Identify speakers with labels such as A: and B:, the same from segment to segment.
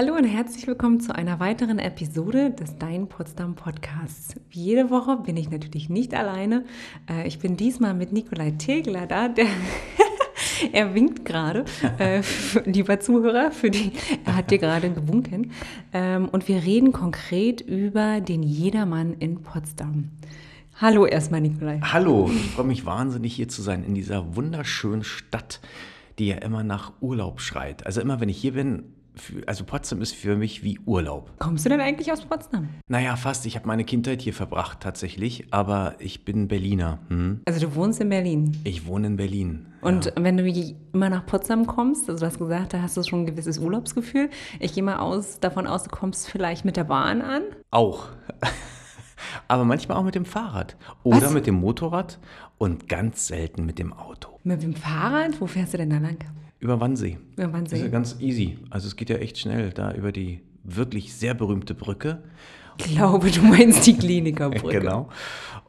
A: Hallo und herzlich willkommen zu einer weiteren Episode des Dein Potsdam Podcasts. Wie jede Woche bin ich natürlich nicht alleine. Äh, ich bin diesmal mit Nikolai Tegler da, der er winkt gerade, äh, lieber Zuhörer, für die, er hat dir gerade gewunken. Ähm, und wir reden konkret über den Jedermann in Potsdam. Hallo erstmal, Nikolai.
B: Hallo, ich freue mich wahnsinnig hier zu sein in dieser wunderschönen Stadt, die ja immer nach Urlaub schreit. Also immer wenn ich hier bin, also Potsdam ist für mich wie Urlaub.
A: Kommst du denn eigentlich aus Potsdam?
B: Naja, fast. Ich habe meine Kindheit hier verbracht tatsächlich, aber ich bin Berliner. Hm?
A: Also du wohnst in Berlin?
B: Ich wohne in Berlin.
A: Und ja. wenn du immer nach Potsdam kommst, also du hast gesagt, da hast du schon ein gewisses Urlaubsgefühl. Ich gehe mal aus, davon aus, du kommst vielleicht mit der Bahn an?
B: Auch. aber manchmal auch mit dem Fahrrad oder Was? mit dem Motorrad und ganz selten mit dem Auto.
A: Mit dem Fahrrad? Wo fährst du denn da lang?
B: Über Wannsee.
A: Über Wannsee.
B: Das ist ja ganz easy. Also es geht ja echt schnell da über die wirklich sehr berühmte Brücke.
A: Ich glaube, du meinst die Klinikerbrücke.
B: genau.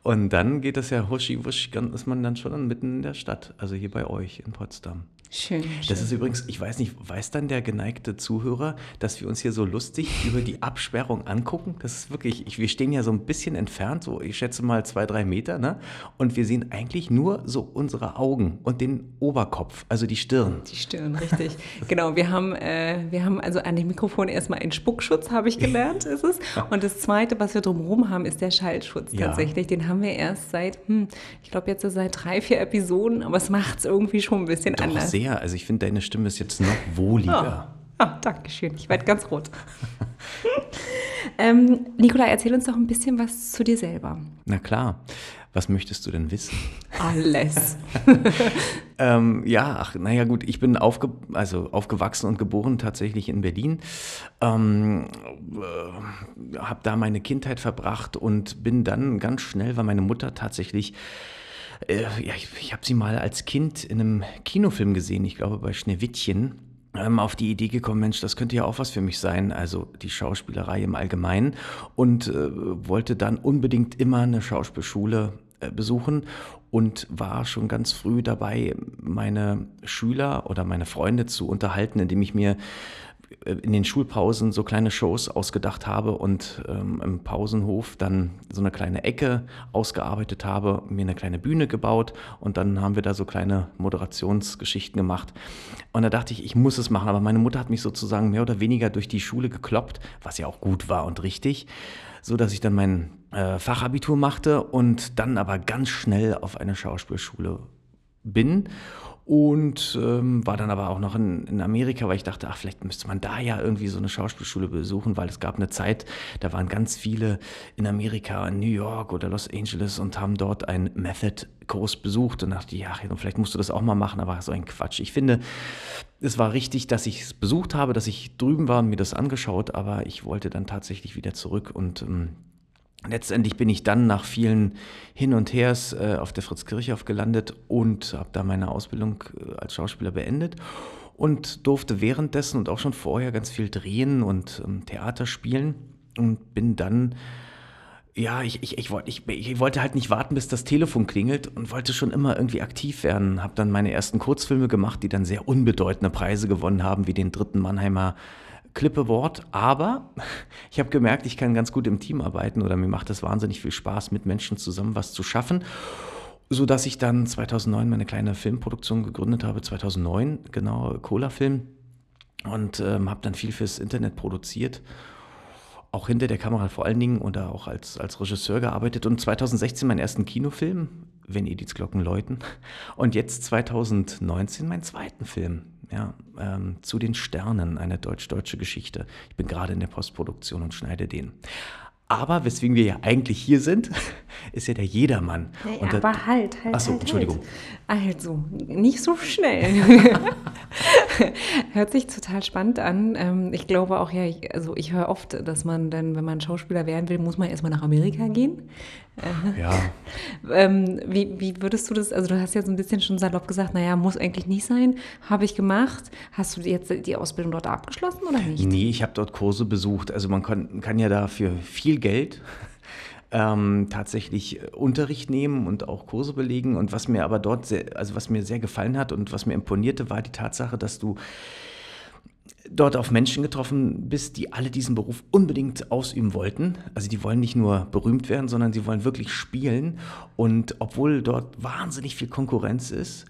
B: Und dann geht das ja huschi wusch, ist man dann schon mitten in der Stadt, also hier bei euch in Potsdam.
A: Schön.
B: Das
A: schön.
B: ist übrigens, ich weiß nicht, weiß dann der geneigte Zuhörer, dass wir uns hier so lustig über die Absperrung angucken? Das ist wirklich, ich, wir stehen ja so ein bisschen entfernt, so ich schätze mal zwei, drei Meter, ne? Und wir sehen eigentlich nur so unsere Augen und den Oberkopf, also die Stirn.
A: Die Stirn, richtig. genau, wir haben, äh, wir haben also an dem Mikrofon erstmal einen Spuckschutz, habe ich gelernt, ist es. Und das Zweite, was wir drumherum haben, ist der Schaltschutz ja. tatsächlich. Den haben wir erst seit, hm, ich glaube jetzt seit drei, vier Episoden, aber es macht es irgendwie schon ein bisschen
B: Doch,
A: anders.
B: Sehr. Also ich finde, deine Stimme ist jetzt noch wohliger.
A: Oh. Ah, danke schön. Ich werde ganz rot. ähm, Nicola, erzähl uns doch ein bisschen was zu dir selber.
B: Na klar. Was möchtest du denn wissen?
A: Alles.
B: ähm, ja, ach, naja, gut, ich bin aufge also aufgewachsen und geboren tatsächlich in Berlin. Ähm, äh, habe da meine Kindheit verbracht und bin dann ganz schnell, weil meine Mutter tatsächlich äh, ja, ich, ich habe sie mal als Kind in einem Kinofilm gesehen, ich glaube bei Schneewittchen. Ähm, auf die Idee gekommen, Mensch, das könnte ja auch was für mich sein, also die Schauspielerei im Allgemeinen. Und äh, wollte dann unbedingt immer eine Schauspielschule äh, besuchen und war schon ganz früh dabei, meine Schüler oder meine Freunde zu unterhalten, indem ich mir in den Schulpausen so kleine Shows ausgedacht habe und ähm, im Pausenhof dann so eine kleine Ecke ausgearbeitet habe, mir eine kleine Bühne gebaut und dann haben wir da so kleine Moderationsgeschichten gemacht. Und da dachte ich, ich muss es machen, aber meine Mutter hat mich sozusagen mehr oder weniger durch die Schule gekloppt, was ja auch gut war und richtig, so dass ich dann mein äh, Fachabitur machte und dann aber ganz schnell auf eine Schauspielschule bin und ähm, war dann aber auch noch in, in, Amerika, weil ich dachte, ach, vielleicht müsste man da ja irgendwie so eine Schauspielschule besuchen, weil es gab eine Zeit, da waren ganz viele in Amerika, in New York oder Los Angeles und haben dort einen Method-Kurs besucht und dachte, ja, vielleicht musst du das auch mal machen, aber so ein Quatsch. Ich finde, es war richtig, dass ich es besucht habe, dass ich drüben war und mir das angeschaut, aber ich wollte dann tatsächlich wieder zurück und ähm, Letztendlich bin ich dann nach vielen Hin und Hers äh, auf der Fritz Kirchhoff gelandet und habe da meine Ausbildung äh, als Schauspieler beendet und durfte währenddessen und auch schon vorher ganz viel drehen und ähm, Theater spielen und bin dann ja, ich, ich, ich, wollte, ich, ich wollte halt nicht warten, bis das Telefon klingelt und wollte schon immer irgendwie aktiv werden. Habe dann meine ersten Kurzfilme gemacht, die dann sehr unbedeutende Preise gewonnen haben, wie den dritten Mannheimer Klippewort, aber ich habe gemerkt, ich kann ganz gut im Team arbeiten oder mir macht es wahnsinnig viel Spaß, mit Menschen zusammen was zu schaffen, so dass ich dann 2009 meine kleine Filmproduktion gegründet habe, 2009 genau Cola Film und ähm, habe dann viel fürs Internet produziert, auch hinter der Kamera vor allen Dingen oder auch als als Regisseur gearbeitet. Und 2016 meinen ersten Kinofilm, wenn Ediths-Glocken läuten und jetzt 2019 meinen zweiten Film ja, ähm, zu den Sternen, eine deutsch-deutsche Geschichte. Ich bin gerade in der Postproduktion und schneide den. Aber weswegen wir ja eigentlich hier sind, ist ja der Jedermann.
A: Ja, aber halt, halt.
B: Achso,
A: halt,
B: Entschuldigung.
A: Also, nicht so schnell. Hört sich total spannend an. Ähm, ich glaube auch, ja, also ich höre oft, dass man dann, wenn man Schauspieler werden will, muss man erstmal nach Amerika gehen.
B: Ja.
A: Ähm, wie, wie würdest du das, also du hast ja so ein bisschen schon salopp gesagt, naja, muss eigentlich nicht sein, habe ich gemacht. Hast du jetzt die Ausbildung dort abgeschlossen oder nicht?
B: Nee, ich habe dort Kurse besucht. Also man kann, kann ja da für viel Geld ähm, tatsächlich Unterricht nehmen und auch Kurse belegen. Und was mir aber dort, sehr, also was mir sehr gefallen hat und was mir imponierte, war die Tatsache, dass du dort auf Menschen getroffen bist, die alle diesen Beruf unbedingt ausüben wollten. Also die wollen nicht nur berühmt werden, sondern sie wollen wirklich spielen. Und obwohl dort wahnsinnig viel Konkurrenz ist,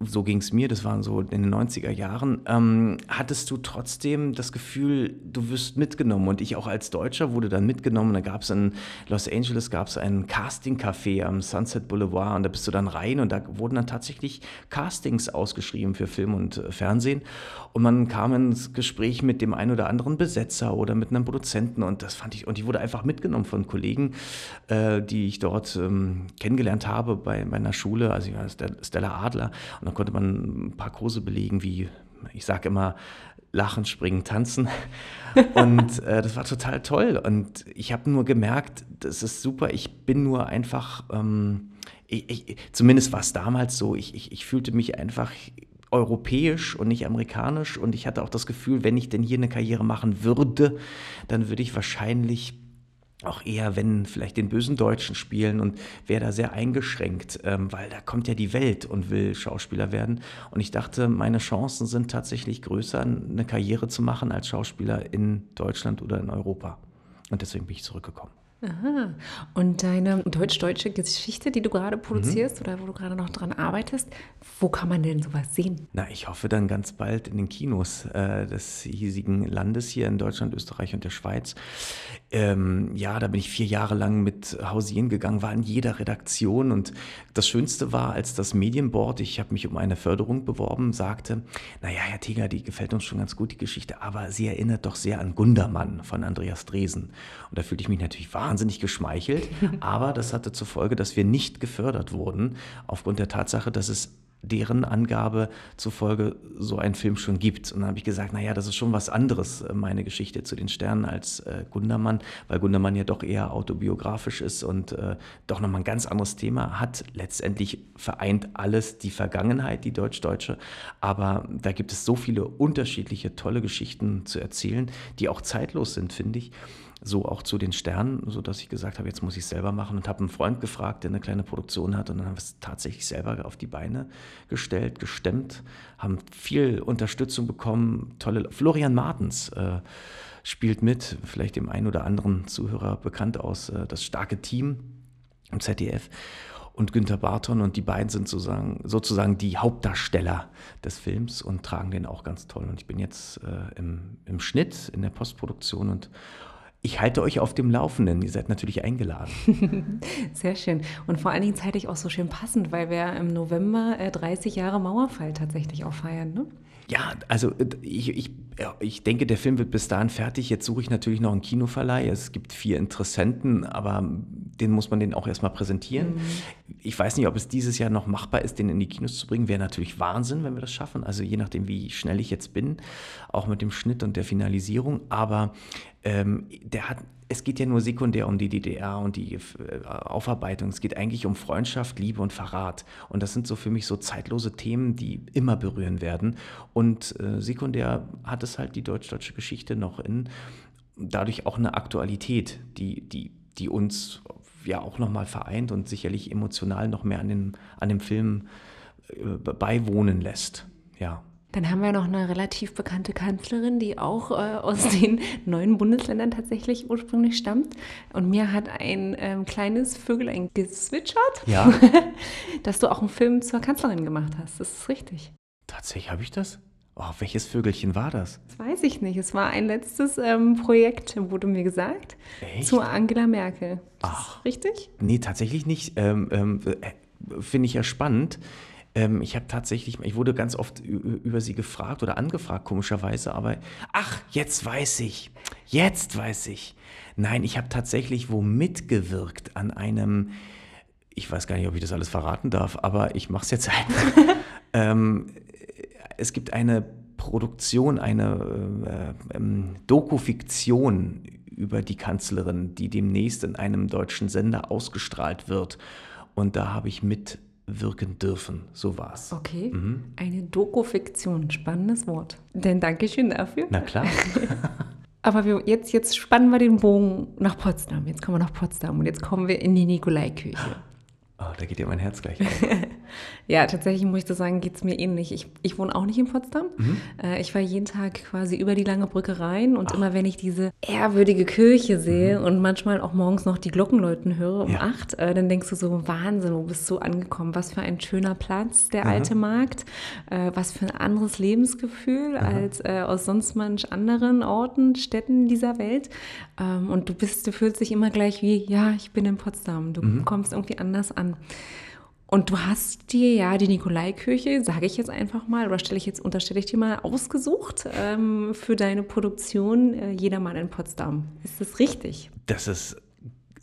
B: so ging es mir, das waren so in den 90er Jahren, ähm, hattest du trotzdem das Gefühl, du wirst mitgenommen. Und ich auch als Deutscher wurde dann mitgenommen. Da gab es in Los Angeles gab's ein Casting-Café am Sunset Boulevard und da bist du dann rein und da wurden dann tatsächlich Castings ausgeschrieben für Film und äh, Fernsehen. Und man kam ins Gespräch mit dem einen oder anderen Besetzer oder mit einem Produzenten und das fand ich, und ich wurde einfach mitgenommen von Kollegen, äh, die ich dort ähm, kennengelernt habe bei meiner Schule, also Stella Adler. Und dann konnte man ein paar Kurse belegen, wie ich sage immer, lachen, springen, tanzen. Und äh, das war total toll. Und ich habe nur gemerkt, das ist super. Ich bin nur einfach, ähm, ich, ich, zumindest war es damals so, ich, ich, ich fühlte mich einfach europäisch und nicht amerikanisch. Und ich hatte auch das Gefühl, wenn ich denn hier eine Karriere machen würde, dann würde ich wahrscheinlich auch eher, wenn vielleicht den bösen Deutschen spielen und wäre da sehr eingeschränkt, ähm, weil da kommt ja die Welt und will Schauspieler werden. Und ich dachte, meine Chancen sind tatsächlich größer, eine Karriere zu machen als Schauspieler in Deutschland oder in Europa. Und deswegen bin ich zurückgekommen.
A: Aha. Und deine deutsch-deutsche Geschichte, die du gerade produzierst mhm. oder wo du gerade noch dran arbeitest, wo kann man denn sowas sehen?
B: Na, ich hoffe dann ganz bald in den Kinos äh, des hiesigen Landes hier in Deutschland, Österreich und der Schweiz. Ähm, ja, da bin ich vier Jahre lang mit hausieren gegangen, war in jeder Redaktion und das Schönste war, als das Medienboard, ich habe mich um eine Förderung beworben, sagte, naja, Herr Teger, die gefällt uns schon ganz gut, die Geschichte, aber sie erinnert doch sehr an Gundermann von Andreas Dresen. Und da fühlte ich mich natürlich wahnsinnig wahnsinnig geschmeichelt, aber das hatte zur Folge, dass wir nicht gefördert wurden, aufgrund der Tatsache, dass es deren Angabe zufolge so einen Film schon gibt. Und dann habe ich gesagt, naja, das ist schon was anderes, äh, meine Geschichte zu den Sternen als äh, Gundermann, weil Gundermann ja doch eher autobiografisch ist und äh, doch nochmal ein ganz anderes Thema hat. Letztendlich vereint alles die Vergangenheit, die deutsch-deutsche, aber da gibt es so viele unterschiedliche, tolle Geschichten zu erzählen, die auch zeitlos sind, finde ich so auch zu den Sternen, sodass ich gesagt habe, jetzt muss ich es selber machen und habe einen Freund gefragt, der eine kleine Produktion hat und dann haben wir es tatsächlich selber auf die Beine gestellt, gestemmt, haben viel Unterstützung bekommen, tolle, Florian Martens äh, spielt mit, vielleicht dem einen oder anderen Zuhörer bekannt aus, äh, das starke Team im ZDF und Günther Barton und die beiden sind sozusagen, sozusagen die Hauptdarsteller des Films und tragen den auch ganz toll. Und ich bin jetzt äh, im, im Schnitt, in der Postproduktion und ich halte euch auf dem Laufenden. Ihr seid natürlich eingeladen.
A: Sehr schön. Und vor allen Dingen zeitlich auch so schön passend, weil wir im November 30 äh, Jahre Mauerfall tatsächlich auch feiern. Ne?
B: Ja, also äh, ich, ich, ich denke, der Film wird bis dahin fertig. Jetzt suche ich natürlich noch einen Kinoverleih. Es gibt vier Interessenten, aber den muss man den auch erstmal präsentieren. Mhm. Ich weiß nicht, ob es dieses Jahr noch machbar ist, den in die Kinos zu bringen. Wäre natürlich Wahnsinn, wenn wir das schaffen. Also je nachdem, wie schnell ich jetzt bin, auch mit dem Schnitt und der Finalisierung. Aber ähm, der hat, es geht ja nur sekundär um die DDR und die äh, Aufarbeitung. Es geht eigentlich um Freundschaft, Liebe und Verrat. Und das sind so für mich so zeitlose Themen, die immer berühren werden. Und äh, sekundär hat es halt die deutsch-deutsche Geschichte noch in, dadurch auch eine Aktualität, die, die, die uns ja auch nochmal vereint und sicherlich emotional noch mehr an, den, an dem Film äh, beiwohnen lässt. Ja.
A: Dann haben wir noch eine relativ bekannte Kanzlerin, die auch äh, aus den neuen Bundesländern tatsächlich ursprünglich stammt. Und mir hat ein ähm, kleines Vögelein geswitchert, ja. dass du auch einen Film zur Kanzlerin gemacht hast. Das ist richtig.
B: Tatsächlich habe ich das? Oh, welches Vögelchen war das?
A: Das weiß ich nicht. Es war ein letztes ähm, Projekt, wurde mir gesagt, Echt? zu Angela Merkel.
B: Ach.
A: Richtig?
B: Nee, tatsächlich nicht. Ähm, ähm, äh, Finde ich ja spannend. Ähm, ich habe tatsächlich, ich wurde ganz oft über sie gefragt oder angefragt, komischerweise, aber ach, jetzt weiß ich, jetzt weiß ich. Nein, ich habe tatsächlich wo mitgewirkt an einem, ich weiß gar nicht, ob ich das alles verraten darf, aber ich mache es jetzt einfach. ähm, es gibt eine Produktion, eine äh, ähm, Dokufiktion über die Kanzlerin, die demnächst in einem deutschen Sender ausgestrahlt wird. Und da habe ich mit wirken dürfen. So war es.
A: Okay. Mhm. Eine Dokufiktion, spannendes Wort. Denn Dankeschön dafür.
B: Na klar.
A: Aber wir, jetzt, jetzt spannen wir den Bogen nach Potsdam. Jetzt kommen wir nach Potsdam und jetzt kommen wir in die Nikolaikirche.
B: Oh, da geht dir mein Herz gleich auf.
A: ja, tatsächlich muss ich das sagen, geht es mir ähnlich. Ich, ich wohne auch nicht in Potsdam. Mhm. Äh, ich fahre jeden Tag quasi über die lange Brücke rein und Ach. immer wenn ich diese ehrwürdige Kirche sehe mhm. und manchmal auch morgens noch die Glockenläuten höre um ja. acht, äh, dann denkst du so, Wahnsinn, wo bist du angekommen? Was für ein schöner Platz, der mhm. alte Markt. Äh, was für ein anderes Lebensgefühl als aus sonst manch anderen Orten, Städten dieser Welt. Ähm, und du bist, du fühlst dich immer gleich wie, ja, ich bin in Potsdam. Du mhm. kommst irgendwie anders an an. Und du hast dir ja die Nikolaikirche, sage ich jetzt einfach mal, oder stelle ich jetzt, unterstelle ich dir mal, ausgesucht ähm, für deine Produktion äh, Jedermann in Potsdam. Ist das richtig?
B: Das ist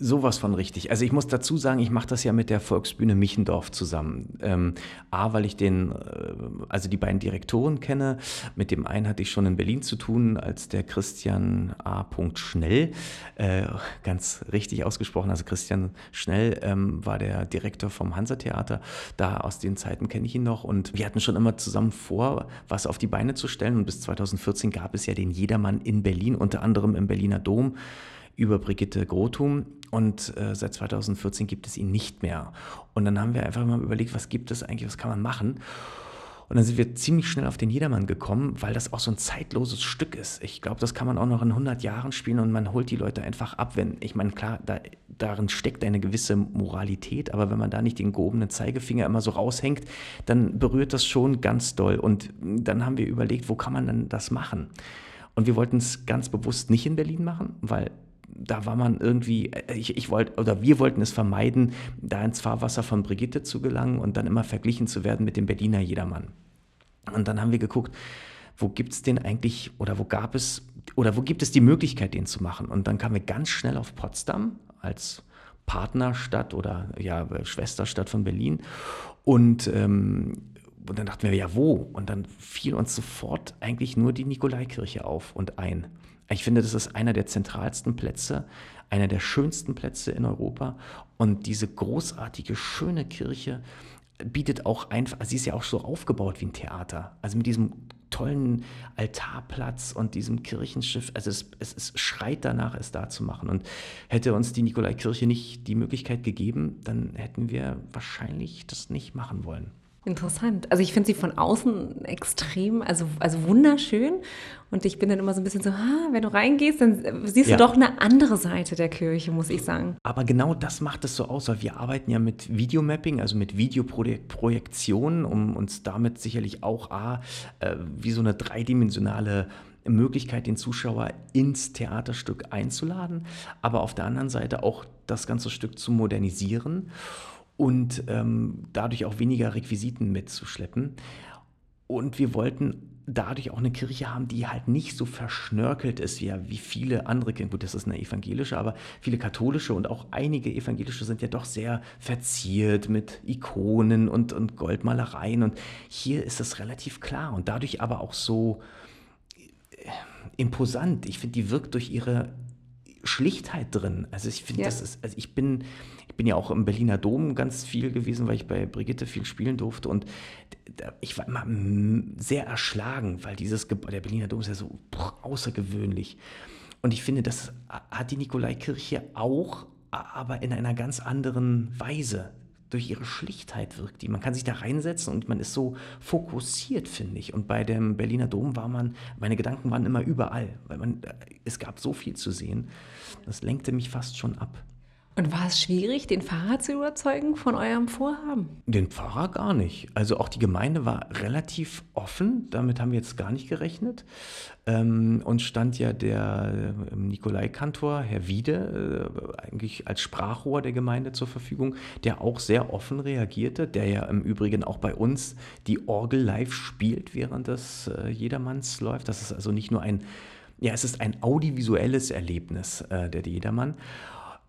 B: sowas von richtig. Also ich muss dazu sagen, ich mache das ja mit der Volksbühne Michendorf zusammen. Ähm, A, weil ich den, äh, also die beiden Direktoren kenne. Mit dem einen hatte ich schon in Berlin zu tun, als der Christian A. Schnell, äh, ganz richtig ausgesprochen, also Christian Schnell ähm, war der Direktor vom Hansa-Theater. Da aus den Zeiten kenne ich ihn noch und wir hatten schon immer zusammen vor, was auf die Beine zu stellen. Und bis 2014 gab es ja den Jedermann in Berlin, unter anderem im Berliner Dom über Brigitte Grotum und äh, seit 2014 gibt es ihn nicht mehr. Und dann haben wir einfach mal überlegt, was gibt es eigentlich, was kann man machen? Und dann sind wir ziemlich schnell auf den Jedermann gekommen, weil das auch so ein zeitloses Stück ist. Ich glaube, das kann man auch noch in 100 Jahren spielen und man holt die Leute einfach ab, wenn, ich meine, klar, da, darin steckt eine gewisse Moralität, aber wenn man da nicht den gehobenen Zeigefinger immer so raushängt, dann berührt das schon ganz doll. Und dann haben wir überlegt, wo kann man denn das machen? Und wir wollten es ganz bewusst nicht in Berlin machen, weil da war man irgendwie, äh, ich, ich wollte, oder wir wollten es vermeiden, da ins Fahrwasser von Brigitte zu gelangen und dann immer verglichen zu werden mit dem Berliner Jedermann. Und dann haben wir geguckt, wo gibt es den eigentlich oder wo gab es oder wo gibt es die Möglichkeit, den zu machen? Und dann kamen wir ganz schnell auf Potsdam als Partnerstadt oder ja, Schwesterstadt von Berlin. Und, ähm, und dann dachten wir, ja, wo? Und dann fiel uns sofort eigentlich nur die Nikolaikirche auf und ein. Ich finde, das ist einer der zentralsten Plätze, einer der schönsten Plätze in Europa. Und diese großartige, schöne Kirche bietet auch einfach, sie ist ja auch so aufgebaut wie ein Theater. Also mit diesem tollen Altarplatz und diesem Kirchenschiff. Also es, es, es schreit danach, es da zu machen. Und hätte uns die Nikolaikirche nicht die Möglichkeit gegeben, dann hätten wir wahrscheinlich das nicht machen wollen.
A: Interessant. Also ich finde sie von außen extrem, also, also wunderschön. Und ich bin dann immer so ein bisschen so, ah, wenn du reingehst, dann siehst ja. du doch eine andere Seite der Kirche, muss ich sagen.
B: Aber genau das macht es so aus, weil wir arbeiten ja mit Videomapping, also mit Videoprojektionen, um uns damit sicherlich auch A, äh, wie so eine dreidimensionale Möglichkeit, den Zuschauer ins Theaterstück einzuladen, aber auf der anderen Seite auch das ganze Stück zu modernisieren und ähm, dadurch auch weniger Requisiten mitzuschleppen. Und wir wollten dadurch auch eine Kirche haben, die halt nicht so verschnörkelt ist wie, wie viele andere Kirchen. Gut, das ist eine evangelische, aber viele katholische und auch einige evangelische sind ja doch sehr verziert mit Ikonen und, und Goldmalereien. Und hier ist das relativ klar und dadurch aber auch so äh, imposant. Ich finde, die wirkt durch ihre Schlichtheit drin. Also ich finde, ja. das ist, also ich bin, ich bin ja auch im Berliner Dom ganz viel gewesen, weil ich bei Brigitte viel spielen durfte und ich war immer sehr erschlagen, weil dieses Gebäude, der Berliner Dom ist ja so außergewöhnlich. Und ich finde, das hat die Nikolaikirche auch, aber in einer ganz anderen Weise durch ihre Schlichtheit wirkt die. Man kann sich da reinsetzen und man ist so fokussiert, finde ich. Und bei dem Berliner Dom war man, meine Gedanken waren immer überall, weil man, es gab so viel zu sehen. Das lenkte mich fast schon ab.
A: Und war es schwierig, den Pfarrer zu überzeugen von eurem Vorhaben?
B: Den Pfarrer gar nicht. Also auch die Gemeinde war relativ offen, damit haben wir jetzt gar nicht gerechnet. Ähm, uns stand ja der äh, Nikolai-Kantor, Herr Wiede, äh, eigentlich als Sprachrohr der Gemeinde zur Verfügung, der auch sehr offen reagierte, der ja im Übrigen auch bei uns die Orgel live spielt, während das äh, Jedermanns läuft. Das ist also nicht nur ein, ja, es ist ein audiovisuelles Erlebnis, äh, der Jedermann.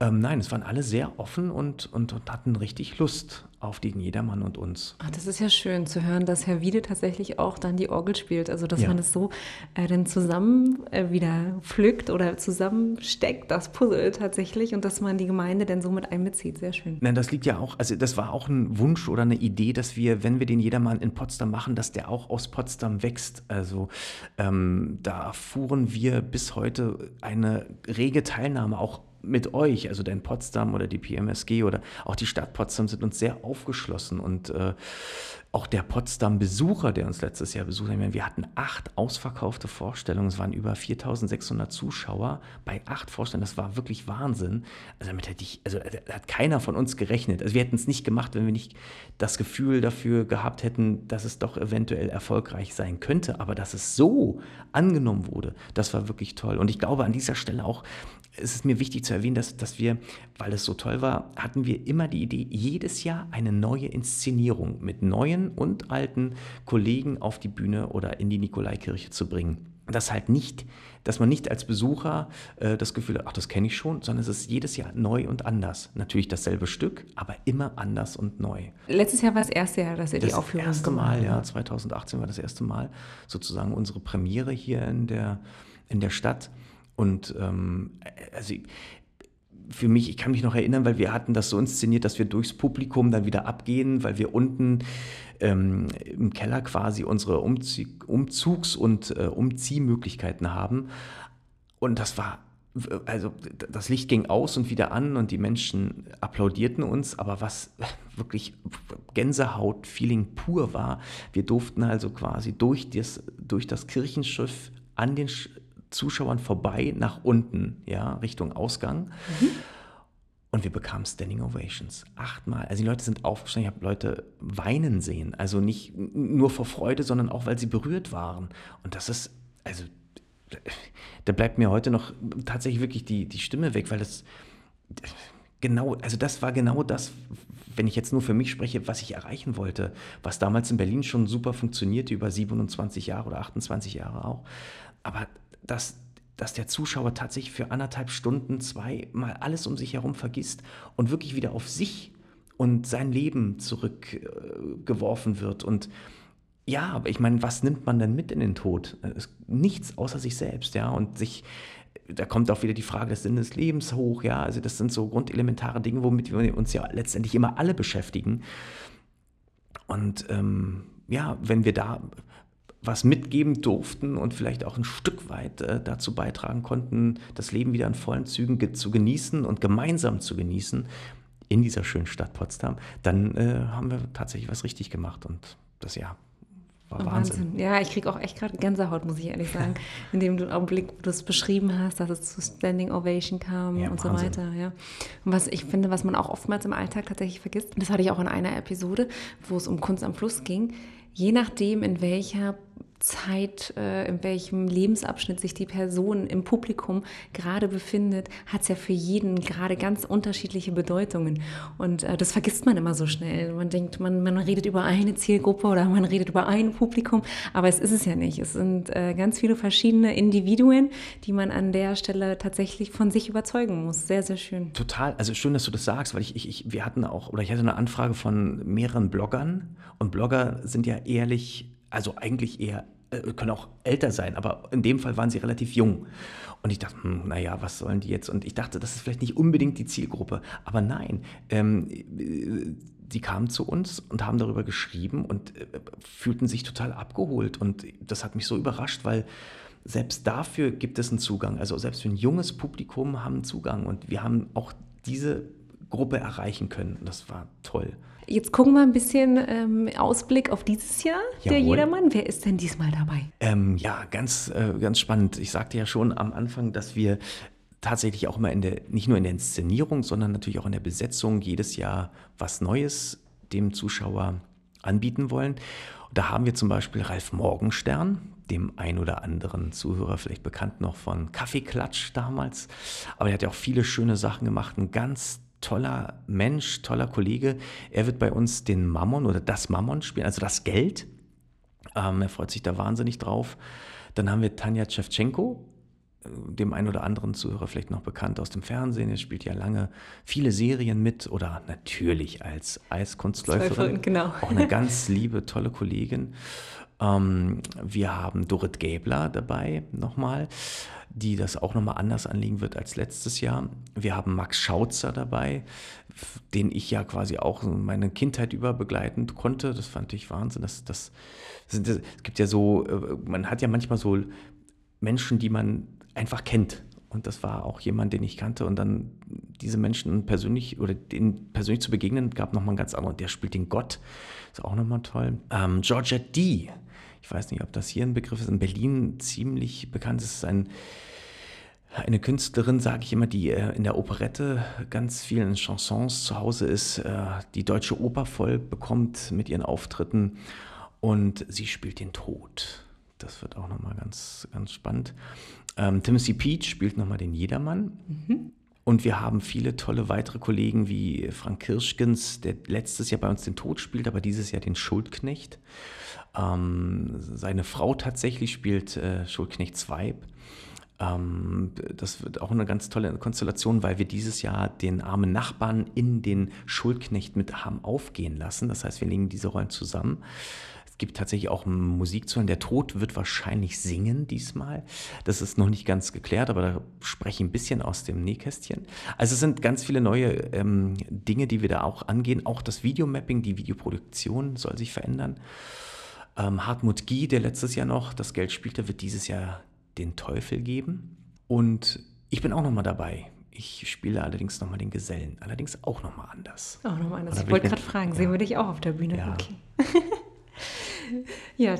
B: Ähm, nein, es waren alle sehr offen und, und, und, hatten richtig Lust auf den Jedermann und uns.
A: Ach, das ist ja schön zu hören, dass Herr Wiede tatsächlich auch dann die Orgel spielt. Also, dass ja. man es so äh, dann zusammen äh, wieder pflückt oder zusammensteckt, das Puzzle tatsächlich, und dass man die Gemeinde dann so mit einbezieht. Sehr schön.
B: Nein, das liegt ja auch, also das war auch ein Wunsch oder eine Idee, dass wir, wenn wir den Jedermann in Potsdam machen, dass der auch aus Potsdam wächst. Also, ähm, da fuhren wir bis heute eine rege Teilnahme auch mit euch, also dein Potsdam oder die PMSG oder auch die Stadt Potsdam sind uns sehr aufgeschlossen und äh, auch der Potsdam-Besucher, der uns letztes Jahr besucht hat, wir hatten acht ausverkaufte Vorstellungen, es waren über 4600 Zuschauer bei acht Vorstellungen, das war wirklich Wahnsinn. Also damit hätte ich, also hat keiner von uns gerechnet. Also wir hätten es nicht gemacht, wenn wir nicht das Gefühl dafür gehabt hätten, dass es doch eventuell erfolgreich sein könnte. Aber dass es so angenommen wurde, das war wirklich toll. Und ich glaube an dieser Stelle auch, es ist mir wichtig zu erwähnen, dass, dass wir, weil es so toll war, hatten wir immer die Idee, jedes Jahr eine neue Inszenierung mit neuen und alten Kollegen auf die Bühne oder in die Nikolaikirche zu bringen. Das halt nicht, dass man nicht als Besucher äh, das Gefühl hat, ach, das kenne ich schon, sondern es ist jedes Jahr neu und anders. Natürlich dasselbe Stück, aber immer anders und neu.
A: Letztes Jahr war das erste Jahr, dass ihr
B: das
A: die Aufführung
B: Das erste Mal, ja, 2018 war das erste Mal sozusagen unsere Premiere hier in der, in der Stadt. Und ähm, also für mich, ich kann mich noch erinnern, weil wir hatten das so inszeniert, dass wir durchs Publikum dann wieder abgehen, weil wir unten ähm, im Keller quasi unsere Umzug, Umzugs- und äh, Umziehmöglichkeiten haben. Und das war, also das Licht ging aus und wieder an und die Menschen applaudierten uns, aber was wirklich Gänsehaut-Feeling pur war, wir durften also quasi durch das, durch das Kirchenschiff an den Zuschauern vorbei nach unten, ja, Richtung Ausgang. Mhm. Und wir bekamen Standing Ovations. Achtmal. Also die Leute sind aufgestanden. Ich habe Leute weinen sehen. Also nicht nur vor Freude, sondern auch, weil sie berührt waren. Und das ist, also, da bleibt mir heute noch tatsächlich wirklich die, die Stimme weg, weil das genau, also das war genau das, wenn ich jetzt nur für mich spreche, was ich erreichen wollte, was damals in Berlin schon super funktionierte, über 27 Jahre oder 28 Jahre auch. Aber dass, dass der Zuschauer tatsächlich für anderthalb Stunden, zwei mal alles um sich herum vergisst und wirklich wieder auf sich und sein Leben zurückgeworfen äh, wird. Und ja, aber ich meine, was nimmt man denn mit in den Tod? Nichts außer sich selbst, ja. Und sich, da kommt auch wieder die Frage des Sinnes des Lebens hoch, ja. Also das sind so grundelementare Dinge, womit wir uns ja letztendlich immer alle beschäftigen. Und ähm, ja, wenn wir da was mitgeben durften und vielleicht auch ein Stück weit äh, dazu beitragen konnten, das Leben wieder in vollen Zügen ge zu genießen und gemeinsam zu genießen in dieser schönen Stadt Potsdam, dann äh, haben wir tatsächlich was richtig gemacht und das Jahr war oh, Wahnsinn.
A: Wahnsinn. Ja, ich kriege auch echt gerade Gänsehaut, muss ich ehrlich sagen, in dem du Augenblick, wo du es beschrieben hast, dass es zu Standing Ovation kam ja, und Wahnsinn. so weiter. Ja. Und was ich finde, was man auch oftmals im Alltag tatsächlich vergisst, das hatte ich auch in einer Episode, wo es um Kunst am Fluss ging, je nachdem, in welcher Zeit, äh, in welchem Lebensabschnitt sich die Person im Publikum gerade befindet, hat es ja für jeden gerade ganz unterschiedliche Bedeutungen. Und äh, das vergisst man immer so schnell. Man denkt, man, man redet über eine Zielgruppe oder man redet über ein Publikum, aber es ist es ja nicht. Es sind äh, ganz viele verschiedene Individuen, die man an der Stelle tatsächlich von sich überzeugen muss. Sehr, sehr schön.
B: Total. Also schön, dass du das sagst, weil ich, ich, ich wir hatten auch, oder ich hatte eine Anfrage von mehreren Bloggern und Blogger sind ja ehrlich also eigentlich eher, äh, können auch älter sein, aber in dem Fall waren sie relativ jung. Und ich dachte, hm, naja, was sollen die jetzt? Und ich dachte, das ist vielleicht nicht unbedingt die Zielgruppe. Aber nein, ähm, die kamen zu uns und haben darüber geschrieben und äh, fühlten sich total abgeholt. Und das hat mich so überrascht, weil selbst dafür gibt es einen Zugang. Also selbst für ein junges Publikum haben Zugang. Und wir haben auch diese Gruppe erreichen können. Und das war toll.
A: Jetzt gucken wir ein bisschen ähm, Ausblick auf dieses Jahr, Jawohl. der Jedermann. Wer ist denn diesmal dabei?
B: Ähm, ja, ganz, äh, ganz spannend. Ich sagte ja schon am Anfang, dass wir tatsächlich auch immer in der, nicht nur in der Inszenierung, sondern natürlich auch in der Besetzung jedes Jahr was Neues dem Zuschauer anbieten wollen. Da haben wir zum Beispiel Ralf Morgenstern, dem ein oder anderen Zuhörer vielleicht bekannt noch von Kaffeeklatsch damals. Aber er hat ja auch viele schöne Sachen gemacht, ein ganz toller Mensch, toller Kollege. Er wird bei uns den Mammon oder das Mammon spielen, also das Geld. Ähm, er freut sich da wahnsinnig drauf. Dann haben wir Tanja Tschewtschenko, äh, dem einen oder anderen Zuhörer vielleicht noch bekannt aus dem Fernsehen. Er spielt ja lange viele Serien mit oder natürlich als Eiskunstläuferin. Genau. Auch eine ganz liebe, tolle Kollegin. Ähm, wir haben Dorit Gäbler dabei nochmal die das auch nochmal anders anlegen wird als letztes Jahr. Wir haben Max Schautzer dabei, den ich ja quasi auch meine Kindheit über begleiten konnte. Das fand ich Wahnsinn. Das, das, das, es gibt ja so, äh, man hat ja manchmal so Menschen, die man einfach kennt Und das war auch jemand, den ich kannte. Und dann diese Menschen persönlich oder den persönlich zu begegnen, gab nochmal einen ganz anderen. Der spielt den Gott. Ist auch nochmal toll. Ähm, Georgia D. Ich weiß nicht, ob das hier ein Begriff ist. In Berlin ziemlich bekannt. Ist ein, eine Künstlerin, sage ich immer, die äh, in der Operette ganz vielen Chansons zu Hause ist, äh, die deutsche Oper voll bekommt mit ihren Auftritten. Und sie spielt den Tod. Das wird auch nochmal ganz, ganz spannend. Ähm, Timothy Peach spielt nochmal den Jedermann. Mhm. Und wir haben viele tolle weitere Kollegen wie Frank Kirschgens, der letztes Jahr bei uns den Tod spielt, aber dieses Jahr den Schuldknecht. Ähm, seine Frau tatsächlich spielt äh, Schuldknechts Weib. Ähm, das wird auch eine ganz tolle Konstellation, weil wir dieses Jahr den armen Nachbarn in den Schuldknecht mit haben aufgehen lassen. Das heißt, wir legen diese Rollen zusammen. Es gibt tatsächlich auch Musik zu hören. Der Tod wird wahrscheinlich singen diesmal. Das ist noch nicht ganz geklärt, aber da spreche ich ein bisschen aus dem Nähkästchen. Also es sind ganz viele neue ähm, Dinge, die wir da auch angehen. Auch das Videomapping, die Videoproduktion soll sich verändern. Ähm, Hartmut Guy, der letztes Jahr noch das Geld spielte, wird dieses Jahr den Teufel geben. Und ich bin auch nochmal dabei. Ich spiele allerdings nochmal den Gesellen. Allerdings auch nochmal anders.
A: Auch nochmal anders. Ich wollte gerade fragen, ja. sehen wir dich auch auf der Bühne? Ja. Okay. Ja,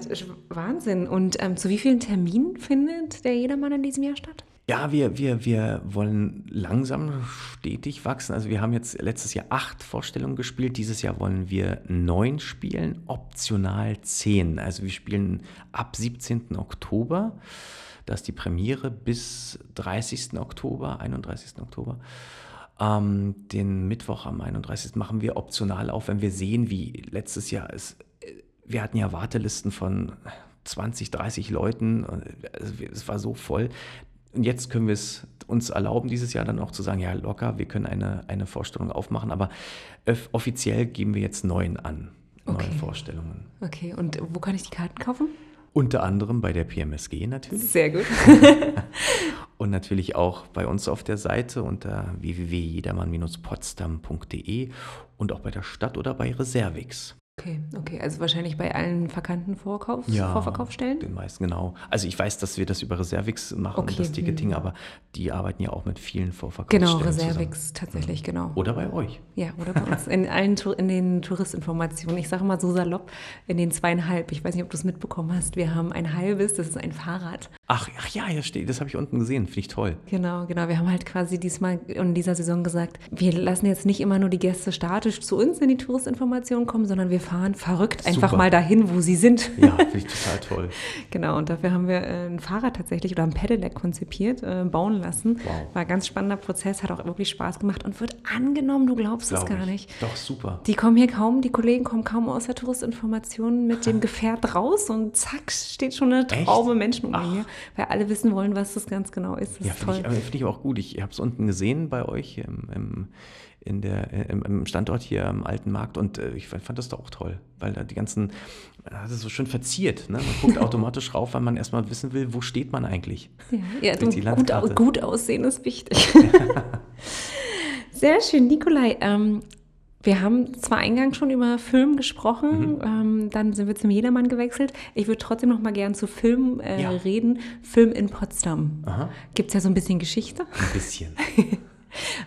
A: Wahnsinn. Und ähm, zu wie vielen Terminen findet der Jedermann in diesem Jahr statt?
B: Ja, wir, wir, wir wollen langsam stetig wachsen. Also wir haben jetzt letztes Jahr acht Vorstellungen gespielt. Dieses Jahr wollen wir neun spielen, optional zehn. Also wir spielen ab 17. Oktober. Da ist die Premiere bis 30. Oktober, 31. Oktober. Ähm, den Mittwoch am 31. machen wir optional auf, wenn wir sehen, wie letztes Jahr es wir hatten ja Wartelisten von 20, 30 Leuten. Also es war so voll. Und jetzt können wir es uns erlauben, dieses Jahr dann auch zu sagen, ja, locker, wir können eine, eine Vorstellung aufmachen, aber offiziell geben wir jetzt neun an, neue okay. Vorstellungen.
A: Okay, und wo kann ich die Karten kaufen?
B: Unter anderem bei der PMSG natürlich.
A: Sehr gut.
B: und natürlich auch bei uns auf der Seite unter www.jedermann-potsdam.de und auch bei der Stadt oder bei Reservix.
A: Okay, okay. Also wahrscheinlich bei allen verkannten Vorkaufs
B: ja,
A: Vorverkaufsstellen?
B: Den meisten, genau. Also ich weiß, dass wir das über Reservix machen, okay. das Ticketing, aber die arbeiten ja auch mit vielen Vorverkaufsstellen.
A: Genau, Reservix zusammen. tatsächlich, mhm. genau.
B: Oder bei euch.
A: Ja, oder bei uns. In allen in den Touristinformationen. Ich sage mal so salopp, in den zweieinhalb. Ich weiß nicht, ob du es mitbekommen hast. Wir haben ein halbes, das ist ein Fahrrad.
B: Ach, ach ja, ja, steht. Das habe ich unten gesehen. Finde ich toll.
A: Genau, genau. Wir haben halt quasi diesmal in dieser Saison gesagt, wir lassen jetzt nicht immer nur die Gäste statisch zu uns in die Touristinformationen kommen, sondern wir fahren verrückt einfach Super. mal dahin, wo sie sind.
B: Ja, finde ich total toll.
A: genau, und dafür haben wir äh, ein Fahrrad tatsächlich oder ein Pedelec konzipiert, äh, bauen lassen. Wow. War ein ganz spannender Prozess, hat auch wirklich Spaß gemacht und wird angenommen, du glaubst Glaub es gar
B: ich.
A: nicht.
B: Doch, super.
A: Die kommen hier kaum, die Kollegen kommen kaum aus der Touristinformation mit dem Gefährt raus und zack, steht schon eine Traube Menschen um mir, weil alle wissen wollen, was das ganz genau ist. Das
B: ja, finde ich, find ich auch gut. Ich habe es unten gesehen bei euch im, im in der, im, im, Standort hier am Alten Markt und äh, ich fand das doch auch toll, weil da die ganzen, das ist so schön verziert. Ne? Man guckt automatisch rauf, weil man erstmal wissen will, wo steht man eigentlich.
A: Ja, ja gut, gut, aussehen ist wichtig. Sehr schön, Nikolai. Ähm, wir haben zwar eingangs schon über Film gesprochen, mhm. ähm, dann sind wir zum Jedermann gewechselt. Ich würde trotzdem noch mal gern zu Film äh, ja. reden. Film in Potsdam. Gibt es ja so ein bisschen Geschichte?
B: Ein bisschen.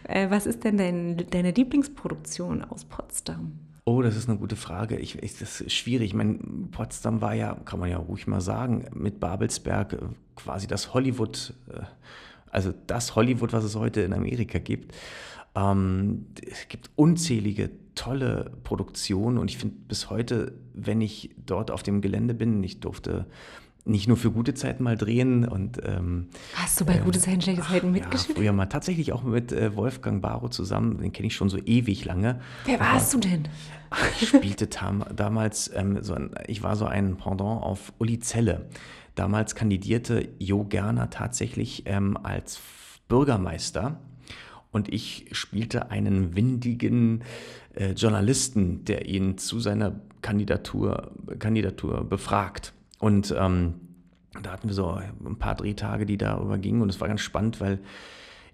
A: Äh, was ist denn dein, deine Lieblingsproduktion aus Potsdam?
B: Oh, das ist eine gute Frage. Ich, ich, das ist schwierig. Ich meine, Potsdam war ja, kann man ja ruhig mal sagen, mit Babelsberg äh, quasi das Hollywood, äh, also das Hollywood, was es heute in Amerika gibt. Ähm, es gibt unzählige tolle Produktionen und ich finde bis heute, wenn ich dort auf dem Gelände bin, ich durfte nicht nur für gute Zeiten mal drehen. Und, ähm,
A: Hast du bei äh, Gute Zeiten, schlechte Zeiten mitgeschrieben?
B: Ja, früher mal tatsächlich auch mit äh, Wolfgang Barrow zusammen, den kenne ich schon so ewig lange.
A: Wer warst Aber, du denn?
B: Ich spielte tam, damals, ähm, so ein, ich war so ein Pendant auf Uli Zelle. Damals kandidierte Jo Gerner tatsächlich ähm, als Bürgermeister. Und ich spielte einen windigen äh, Journalisten, der ihn zu seiner Kandidatur, Kandidatur befragt. Und ähm, da hatten wir so ein paar Drehtage, die darüber gingen. Und es war ganz spannend, weil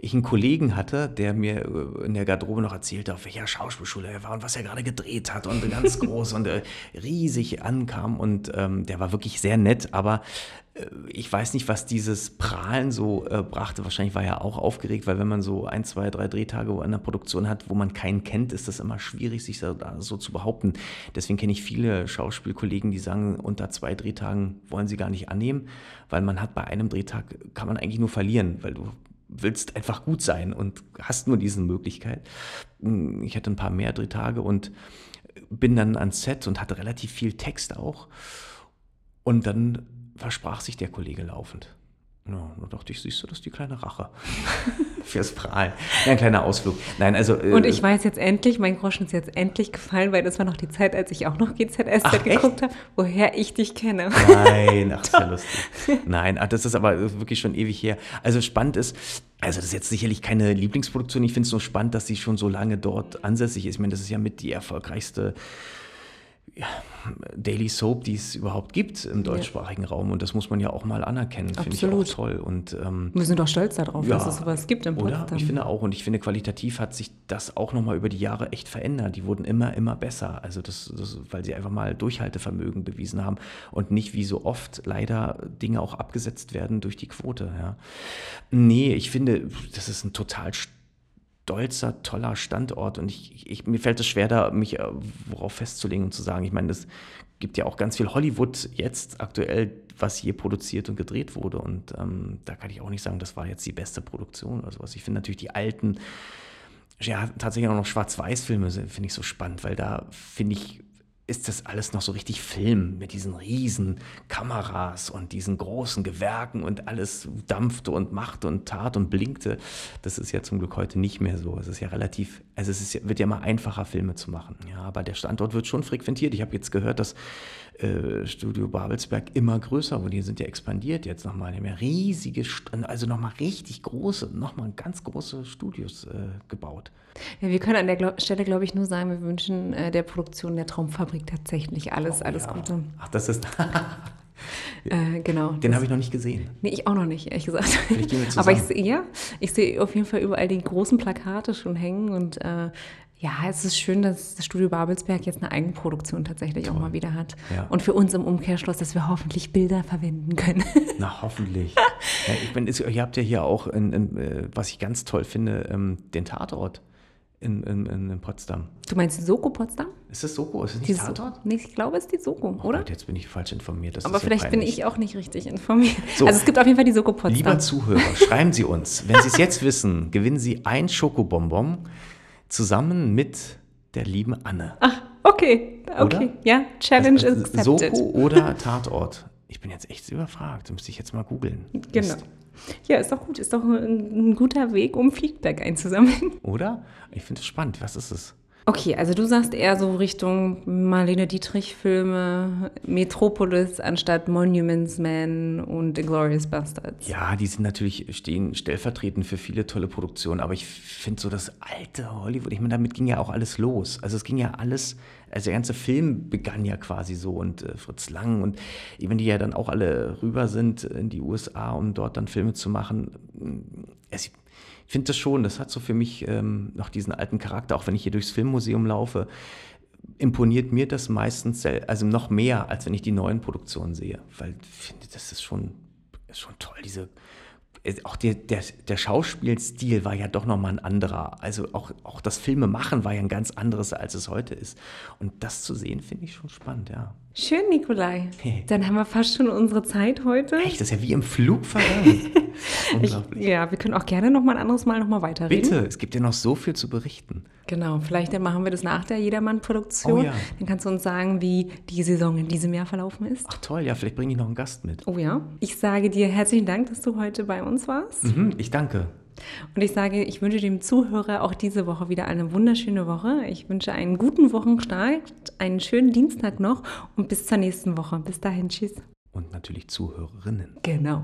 B: ich einen Kollegen hatte, der mir äh, in der Garderobe noch erzählte, auf welcher Schauspielschule er war und was er gerade gedreht hat und ganz groß und äh, riesig ankam und ähm, der war wirklich sehr nett, aber äh, ich weiß nicht, was dieses Prahlen so äh, brachte. Wahrscheinlich war er auch aufgeregt, weil wenn man so ein, zwei, drei Drehtage in der Produktion hat, wo man keinen kennt, ist das immer schwierig, sich da so zu behaupten. Deswegen kenne ich viele Schauspielkollegen, die sagen, unter zwei Drehtagen wollen sie gar nicht annehmen, weil man hat bei einem Drehtag, kann man eigentlich nur verlieren, weil du willst einfach gut sein und hast nur diese Möglichkeit. Hm, ich hatte ein paar mehr Drehtage und bin dann ans Set und hatte relativ viel Text auch. Und dann versprach sich der Kollege laufend. Ja, da dachte ich, siehst du, das ist die kleine Rache fürs Prahlen. Ja, ein kleiner Ausflug. Nein, also.
A: Äh, und ich weiß jetzt endlich, mein Groschen ist jetzt endlich gefallen, weil das war noch die Zeit, als ich auch noch GZSZ ach, geguckt habe, woher ich dich kenne.
B: Nein, ach, ist ja lustig. Nein, ach, das ist aber wirklich schon ewig her. Also spannend ist, also das ist jetzt sicherlich keine Lieblingsproduktion. Ich finde es nur spannend, dass sie schon so lange dort ansässig ist. Ich meine, das ist ja mit die erfolgreichste ja, Daily Soap, die es überhaupt gibt im deutschsprachigen ja. Raum. Und das muss man ja auch mal anerkennen. Finde ich auch toll. Und,
A: ähm, Wir sind doch stolz darauf, ja, dass es sowas gibt im.
B: Oder? Ich finde auch. Und ich finde, qualitativ hat sich das auch nochmal über die Jahre echt verändert. Die wurden immer, immer besser. Also das, das, weil sie einfach mal Durchhaltevermögen bewiesen haben und nicht wie so oft leider Dinge auch abgesetzt werden durch die Quote. Ja. Nee, ich finde, das ist ein total stolzer, toller Standort und ich, ich, mir fällt es schwer, da mich äh, worauf festzulegen und zu sagen. Ich meine, es gibt ja auch ganz viel Hollywood jetzt aktuell, was hier produziert und gedreht wurde und ähm, da kann ich auch nicht sagen, das war jetzt die beste Produktion oder sowas. Ich finde natürlich die alten, ja, tatsächlich auch noch Schwarz-Weiß-Filme finde ich so spannend, weil da finde ich ist das alles noch so richtig Film mit diesen riesen Kameras und diesen großen Gewerken und alles dampfte und machte und tat und blinkte. Das ist ja zum Glück heute nicht mehr so. Es ist ja relativ, also es ist, wird ja immer einfacher, Filme zu machen. Ja, aber der Standort wird schon frequentiert. Ich habe jetzt gehört, dass äh, Studio Babelsberg immer größer wurde. Die sind ja expandiert jetzt nochmal. Die haben ja riesige, also nochmal richtig große, nochmal ganz große Studios äh, gebaut.
A: Ja, wir können an der Stelle, glaube ich, nur sagen, wir wünschen äh, der Produktion der Traumfabrik tatsächlich alles, oh, alles ja. Gute.
B: Ach, das ist.
A: äh, genau.
B: Den habe ich noch nicht gesehen.
A: Nee, ich auch noch nicht, ehrlich gesagt. Aber ich sehe, ja, ich sehe auf jeden Fall überall die großen Plakate schon hängen und äh, ja, es ist schön, dass das Studio Babelsberg jetzt eine Eigenproduktion tatsächlich Toll. auch mal wieder hat. Ja. Und für uns im Umkehrschluss, dass wir hoffentlich Bilder verwenden können.
B: Na, hoffentlich. ja, ich bin, ihr habt ja hier auch, in, in, äh, was ich ganz toll finde, ähm, den Tatort in, in, in, Potsdam.
A: Du meinst die Soko Potsdam?
B: Ist das Soko? Ist es nicht Tatort? So
A: nee, ich glaube, es ist die Soko, oh, oder?
B: Gott, jetzt bin ich falsch informiert. Das
A: Aber vielleicht ja bin ich auch nicht richtig informiert. So, also es gibt auf jeden Fall die Soko Potsdam.
B: Lieber Zuhörer, schreiben Sie uns. Wenn Sie es jetzt wissen, gewinnen Sie ein Schokobonbon zusammen mit der lieben Anne.
A: Ach, okay. Okay. Oder? Ja, Challenge also, also accepted.
B: Soko oder Tatort? Ich bin jetzt echt überfragt. Da müsste ich jetzt mal googeln.
A: Genau. Mist. Ja, ist doch gut. Ist doch ein, ein guter Weg, um Feedback einzusammeln.
B: Oder? Ich finde es spannend. Was ist es?
A: Okay, also du sagst eher so Richtung Marlene Dietrich-Filme, Metropolis anstatt Monuments Man und Glorious Bastards.
B: Ja, die sind natürlich, stehen stellvertretend für viele tolle Produktionen, aber ich finde so das alte Hollywood, ich meine, damit ging ja auch alles los. Also es ging ja alles, also der ganze Film begann ja quasi so und äh, Fritz Lang und wenn die ja dann auch alle rüber sind in die USA, um dort dann Filme zu machen, es, finde das schon, das hat so für mich ähm, noch diesen alten Charakter, auch wenn ich hier durchs Filmmuseum laufe, imponiert mir das meistens, also noch mehr, als wenn ich die neuen Produktionen sehe, weil ich finde, das ist schon, ist schon toll, diese auch der, der, der Schauspielstil war ja doch nochmal ein anderer. Also auch, auch das Filmemachen war ja ein ganz anderes, als es heute ist. Und das zu sehen, finde ich schon spannend, ja.
A: Schön, Nikolai. Dann haben wir fast schon unsere Zeit heute.
B: Echt, das ist ja wie im Flug vergangen.
A: Unglaublich. Ich, ja, wir können auch gerne noch mal ein anderes Mal noch mal weiterreden.
B: Bitte, es gibt ja noch so viel zu berichten.
A: Genau, vielleicht machen wir das nach der Jedermann-Produktion. Oh, ja. Dann kannst du uns sagen, wie die Saison in diesem Jahr verlaufen ist.
B: Ach toll, ja, vielleicht bringe ich noch einen Gast mit.
A: Oh ja. Ich sage dir herzlichen Dank, dass du heute bei uns warst.
B: Mhm, ich danke.
A: Und ich sage, ich wünsche dem Zuhörer auch diese Woche wieder eine wunderschöne Woche. Ich wünsche einen guten Wochenstart, einen schönen Dienstag noch und bis zur nächsten Woche. Bis dahin, tschüss.
B: Und natürlich Zuhörerinnen.
A: Genau.